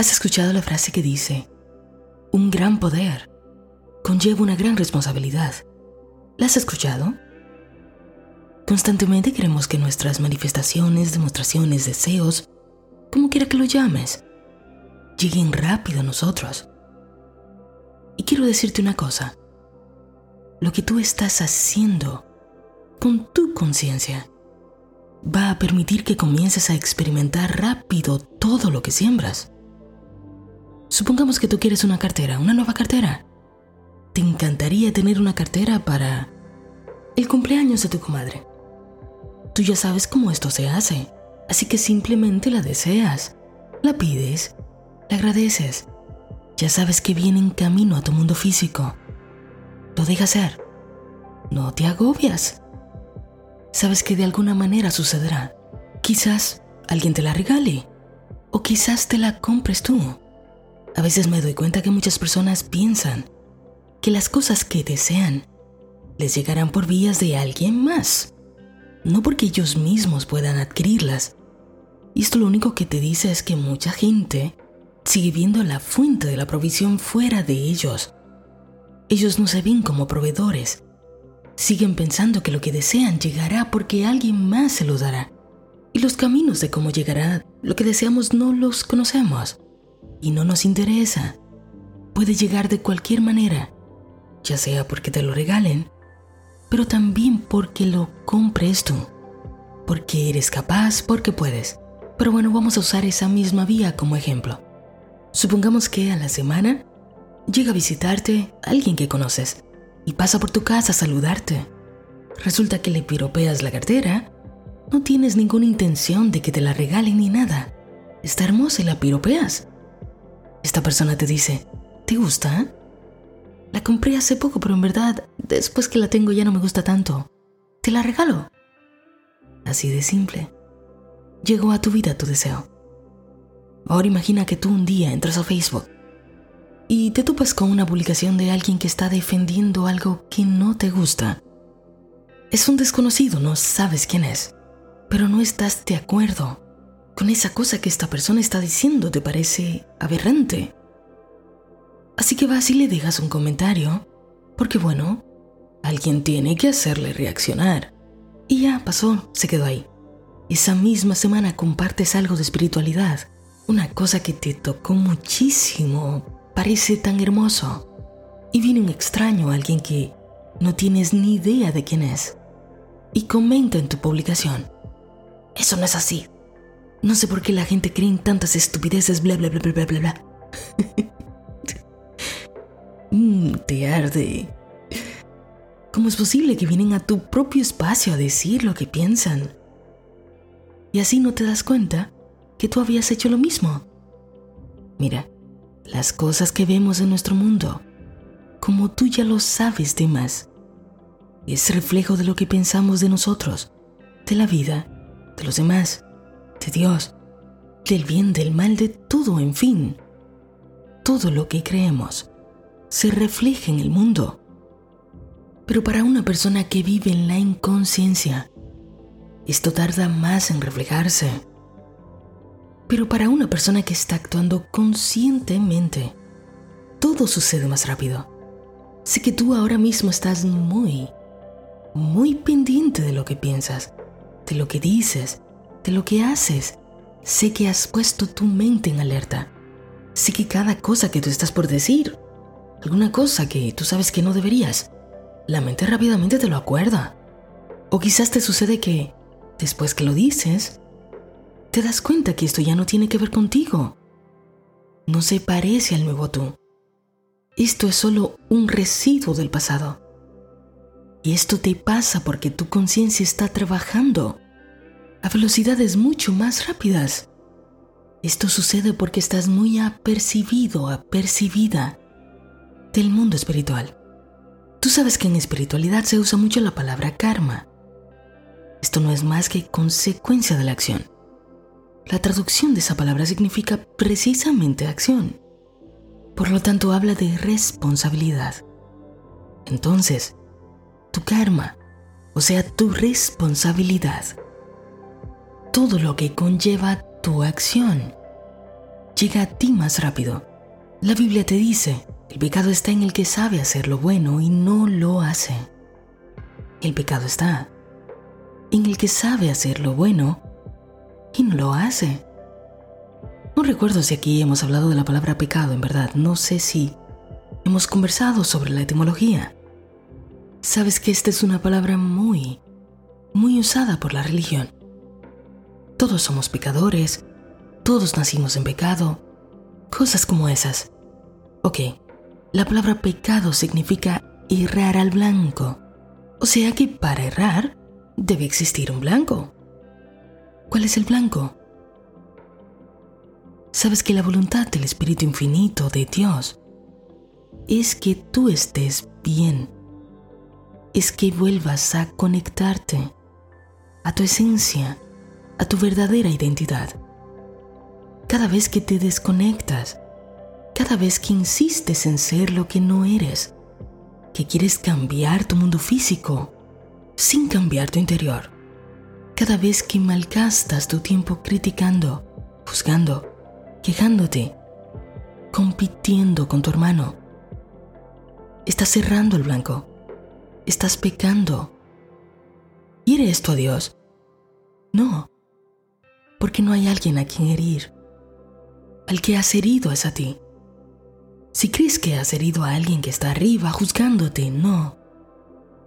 ¿Has escuchado la frase que dice, un gran poder conlleva una gran responsabilidad? ¿La has escuchado? Constantemente queremos que nuestras manifestaciones, demostraciones, deseos, como quiera que lo llames, lleguen rápido a nosotros. Y quiero decirte una cosa. Lo que tú estás haciendo con tu conciencia va a permitir que comiences a experimentar rápido todo lo que siembras. Supongamos que tú quieres una cartera, una nueva cartera. Te encantaría tener una cartera para el cumpleaños de tu comadre. Tú ya sabes cómo esto se hace, así que simplemente la deseas, la pides, la agradeces. Ya sabes que viene en camino a tu mundo físico. Lo dejas ser. No te agobias sabes que de alguna manera sucederá. Quizás alguien te la regale o quizás te la compres tú. A veces me doy cuenta que muchas personas piensan que las cosas que desean les llegarán por vías de alguien más, no porque ellos mismos puedan adquirirlas. Y esto lo único que te dice es que mucha gente sigue viendo la fuente de la provisión fuera de ellos. Ellos no se ven como proveedores, siguen pensando que lo que desean llegará porque alguien más se lo dará. Y los caminos de cómo llegará lo que deseamos no los conocemos y no nos interesa. Puede llegar de cualquier manera, ya sea porque te lo regalen, pero también porque lo compres tú, porque eres capaz, porque puedes. Pero bueno, vamos a usar esa misma vía como ejemplo. Supongamos que a la semana llega a visitarte alguien que conoces y pasa por tu casa a saludarte. Resulta que le piropeas la cartera. No tienes ninguna intención de que te la regalen ni nada. Está hermosa y la piropeas. Esta persona te dice, ¿te gusta? La compré hace poco, pero en verdad, después que la tengo ya no me gusta tanto. Te la regalo. Así de simple. Llegó a tu vida tu deseo. Ahora imagina que tú un día entras a Facebook y te topas con una publicación de alguien que está defendiendo algo que no te gusta. Es un desconocido, no sabes quién es, pero no estás de acuerdo con esa cosa que esta persona está diciendo, te parece aberrante. Así que vas y le dejas un comentario, porque bueno, alguien tiene que hacerle reaccionar. Y ya pasó, se quedó ahí. Esa misma semana compartes algo de espiritualidad, una cosa que te tocó muchísimo, parece tan hermoso y viene un extraño, alguien que no tienes ni idea de quién es, y comenta en tu publicación. Eso no es así. No sé por qué la gente cree en tantas estupideces, bla, bla, bla, bla, bla, bla, mm, te arde. ¿Cómo es posible que vienen a tu propio espacio a decir lo que piensan? Y así no te das cuenta que tú habías hecho lo mismo. Mira, las cosas que vemos en nuestro mundo, como tú ya lo sabes de más. Es reflejo de lo que pensamos de nosotros, de la vida, de los demás, de Dios, del bien, del mal, de todo, en fin. Todo lo que creemos se refleja en el mundo. Pero para una persona que vive en la inconsciencia, esto tarda más en reflejarse. Pero para una persona que está actuando conscientemente, todo sucede más rápido. Sé que tú ahora mismo estás muy, muy pendiente de lo que piensas, de lo que dices, de lo que haces. Sé que has puesto tu mente en alerta. Sé que cada cosa que tú estás por decir, alguna cosa que tú sabes que no deberías, la mente rápidamente te lo acuerda. O quizás te sucede que, después que lo dices, te das cuenta que esto ya no tiene que ver contigo. No se parece al nuevo tú. Esto es solo un residuo del pasado. Y esto te pasa porque tu conciencia está trabajando a velocidades mucho más rápidas. Esto sucede porque estás muy apercibido, apercibida del mundo espiritual. Tú sabes que en espiritualidad se usa mucho la palabra karma. Esto no es más que consecuencia de la acción. La traducción de esa palabra significa precisamente acción. Por lo tanto, habla de responsabilidad. Entonces, tu karma, o sea, tu responsabilidad, todo lo que conlleva tu acción, llega a ti más rápido. La Biblia te dice, el pecado está en el que sabe hacer lo bueno y no lo hace. El pecado está en el que sabe hacer lo bueno y no lo hace. No recuerdo si aquí hemos hablado de la palabra pecado, en verdad. No sé si hemos conversado sobre la etimología. Sabes que esta es una palabra muy, muy usada por la religión. Todos somos pecadores, todos nacimos en pecado, cosas como esas. Ok, la palabra pecado significa errar al blanco. O sea que para errar debe existir un blanco. ¿Cuál es el blanco? Sabes que la voluntad del Espíritu Infinito de Dios es que tú estés bien, es que vuelvas a conectarte a tu esencia, a tu verdadera identidad. Cada vez que te desconectas, cada vez que insistes en ser lo que no eres, que quieres cambiar tu mundo físico sin cambiar tu interior, cada vez que malgastas tu tiempo criticando, juzgando, quejándote, compitiendo con tu hermano, estás cerrando el blanco, estás pecando. ¿Hiere esto a Dios? No, porque no hay alguien a quien herir. Al que has herido es a ti. Si crees que has herido a alguien que está arriba juzgándote, no.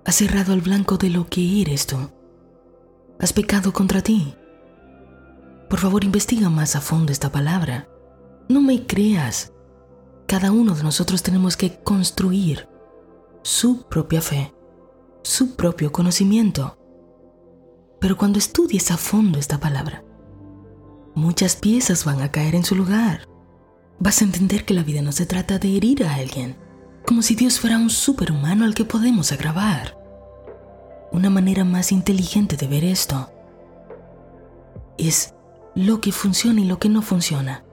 Has cerrado el blanco de lo que eres tú. Has pecado contra ti. Por favor, investiga más a fondo esta palabra. No me creas. Cada uno de nosotros tenemos que construir su propia fe, su propio conocimiento. Pero cuando estudies a fondo esta palabra, muchas piezas van a caer en su lugar vas a entender que la vida no se trata de herir a alguien, como si Dios fuera un superhumano al que podemos agravar. Una manera más inteligente de ver esto es lo que funciona y lo que no funciona.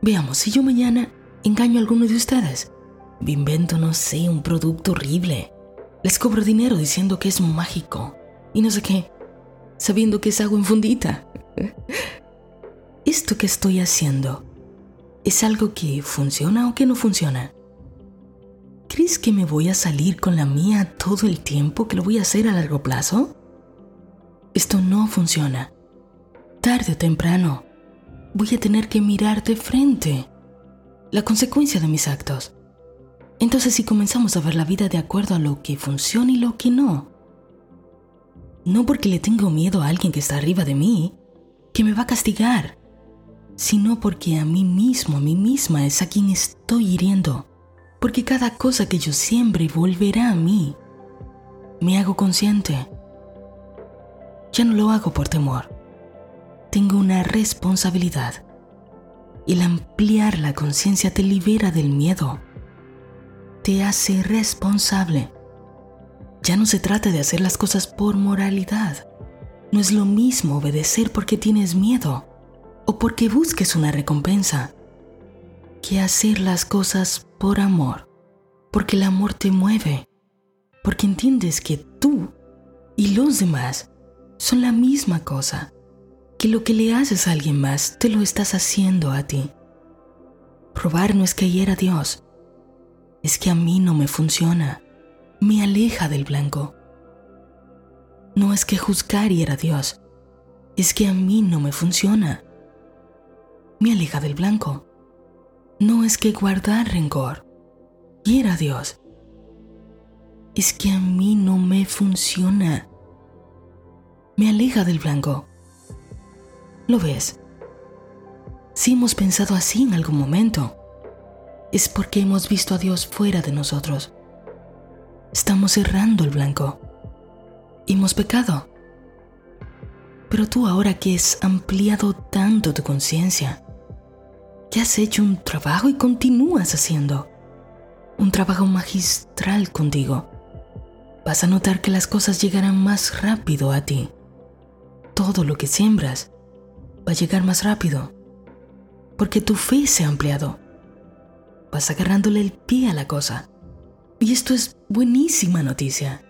Veamos, si yo mañana engaño a alguno de ustedes, me invento, no sé, un producto horrible, les cobro dinero diciendo que es mágico y no sé qué, sabiendo que es agua infundita. Esto que estoy haciendo ¿Es algo que funciona o que no funciona? ¿Crees que me voy a salir con la mía todo el tiempo que lo voy a hacer a largo plazo? Esto no funciona. Tarde o temprano, voy a tener que mirar de frente la consecuencia de mis actos. Entonces si comenzamos a ver la vida de acuerdo a lo que funciona y lo que no, no porque le tengo miedo a alguien que está arriba de mí, que me va a castigar, sino porque a mí mismo, a mí misma es a quien estoy hiriendo, porque cada cosa que yo siembre volverá a mí. Me hago consciente. Ya no lo hago por temor. Tengo una responsabilidad. El ampliar la conciencia te libera del miedo. Te hace responsable. Ya no se trata de hacer las cosas por moralidad. No es lo mismo obedecer porque tienes miedo o porque busques una recompensa, que hacer las cosas por amor, porque el amor te mueve, porque entiendes que tú y los demás son la misma cosa, que lo que le haces a alguien más te lo estás haciendo a ti. Probar no es que hiera a Dios, es que a mí no me funciona, me aleja del blanco. No es que juzgar hiera a Dios, es que a mí no me funciona me aleja del blanco. No es que guardar rencor, quiera Dios. Es que a mí no me funciona. Me aleja del blanco. ¿Lo ves? Si hemos pensado así en algún momento, es porque hemos visto a Dios fuera de nosotros. Estamos cerrando el blanco. Hemos pecado. Pero tú ahora que has ampliado tanto tu conciencia, que has hecho un trabajo y continúas haciendo. Un trabajo magistral contigo. Vas a notar que las cosas llegarán más rápido a ti. Todo lo que siembras va a llegar más rápido. Porque tu fe se ha ampliado. Vas agarrándole el pie a la cosa. Y esto es buenísima noticia.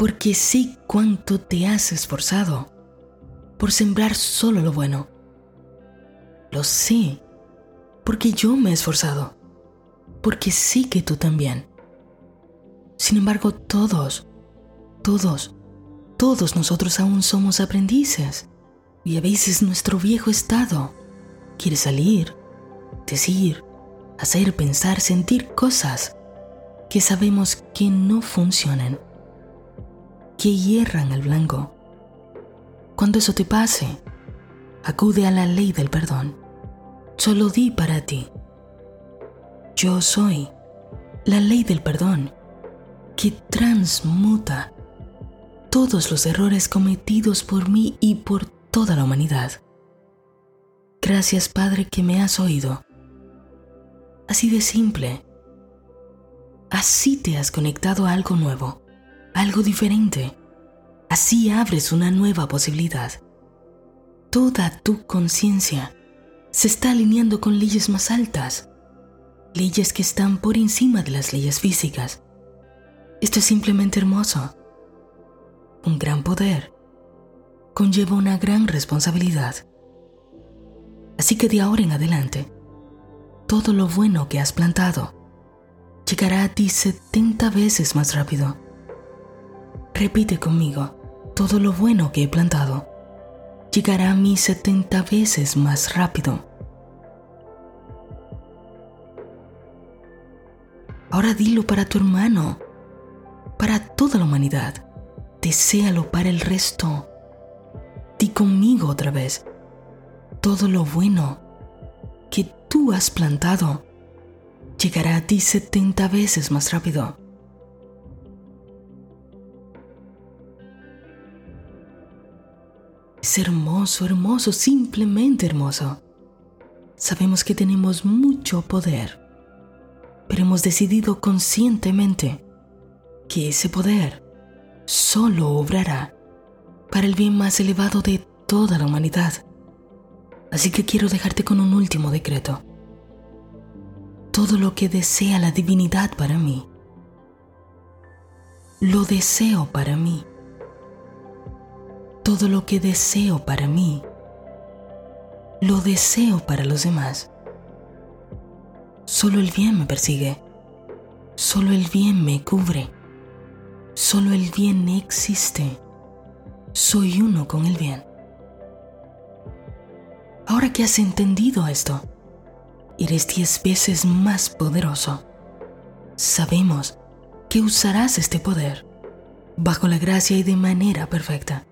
Porque sé cuánto te has esforzado por sembrar solo lo bueno. Lo sé porque yo me he esforzado, porque sí que tú también. Sin embargo, todos, todos, todos nosotros aún somos aprendices y a veces nuestro viejo estado quiere salir, decir, hacer, pensar, sentir cosas que sabemos que no funcionan, que hierran al blanco. Cuando eso te pase, acude a la ley del perdón. Solo di para ti. Yo soy la ley del perdón que transmuta todos los errores cometidos por mí y por toda la humanidad. Gracias Padre que me has oído. Así de simple. Así te has conectado a algo nuevo, algo diferente. Así abres una nueva posibilidad. Toda tu conciencia se está alineando con leyes más altas, leyes que están por encima de las leyes físicas. Esto es simplemente hermoso. Un gran poder conlleva una gran responsabilidad. Así que de ahora en adelante, todo lo bueno que has plantado llegará a ti 70 veces más rápido. Repite conmigo, todo lo bueno que he plantado llegará a mí 70 veces más rápido. Ahora dilo para tu hermano, para toda la humanidad. Deséalo para el resto. Di conmigo otra vez. Todo lo bueno que tú has plantado llegará a ti 70 veces más rápido. Hermoso, hermoso, simplemente hermoso. Sabemos que tenemos mucho poder, pero hemos decidido conscientemente que ese poder solo obrará para el bien más elevado de toda la humanidad. Así que quiero dejarte con un último decreto. Todo lo que desea la divinidad para mí, lo deseo para mí todo lo que deseo para mí, lo deseo para los demás. Solo el bien me persigue, solo el bien me cubre, solo el bien existe. Soy uno con el bien. Ahora que has entendido esto, eres diez veces más poderoso. Sabemos que usarás este poder bajo la gracia y de manera perfecta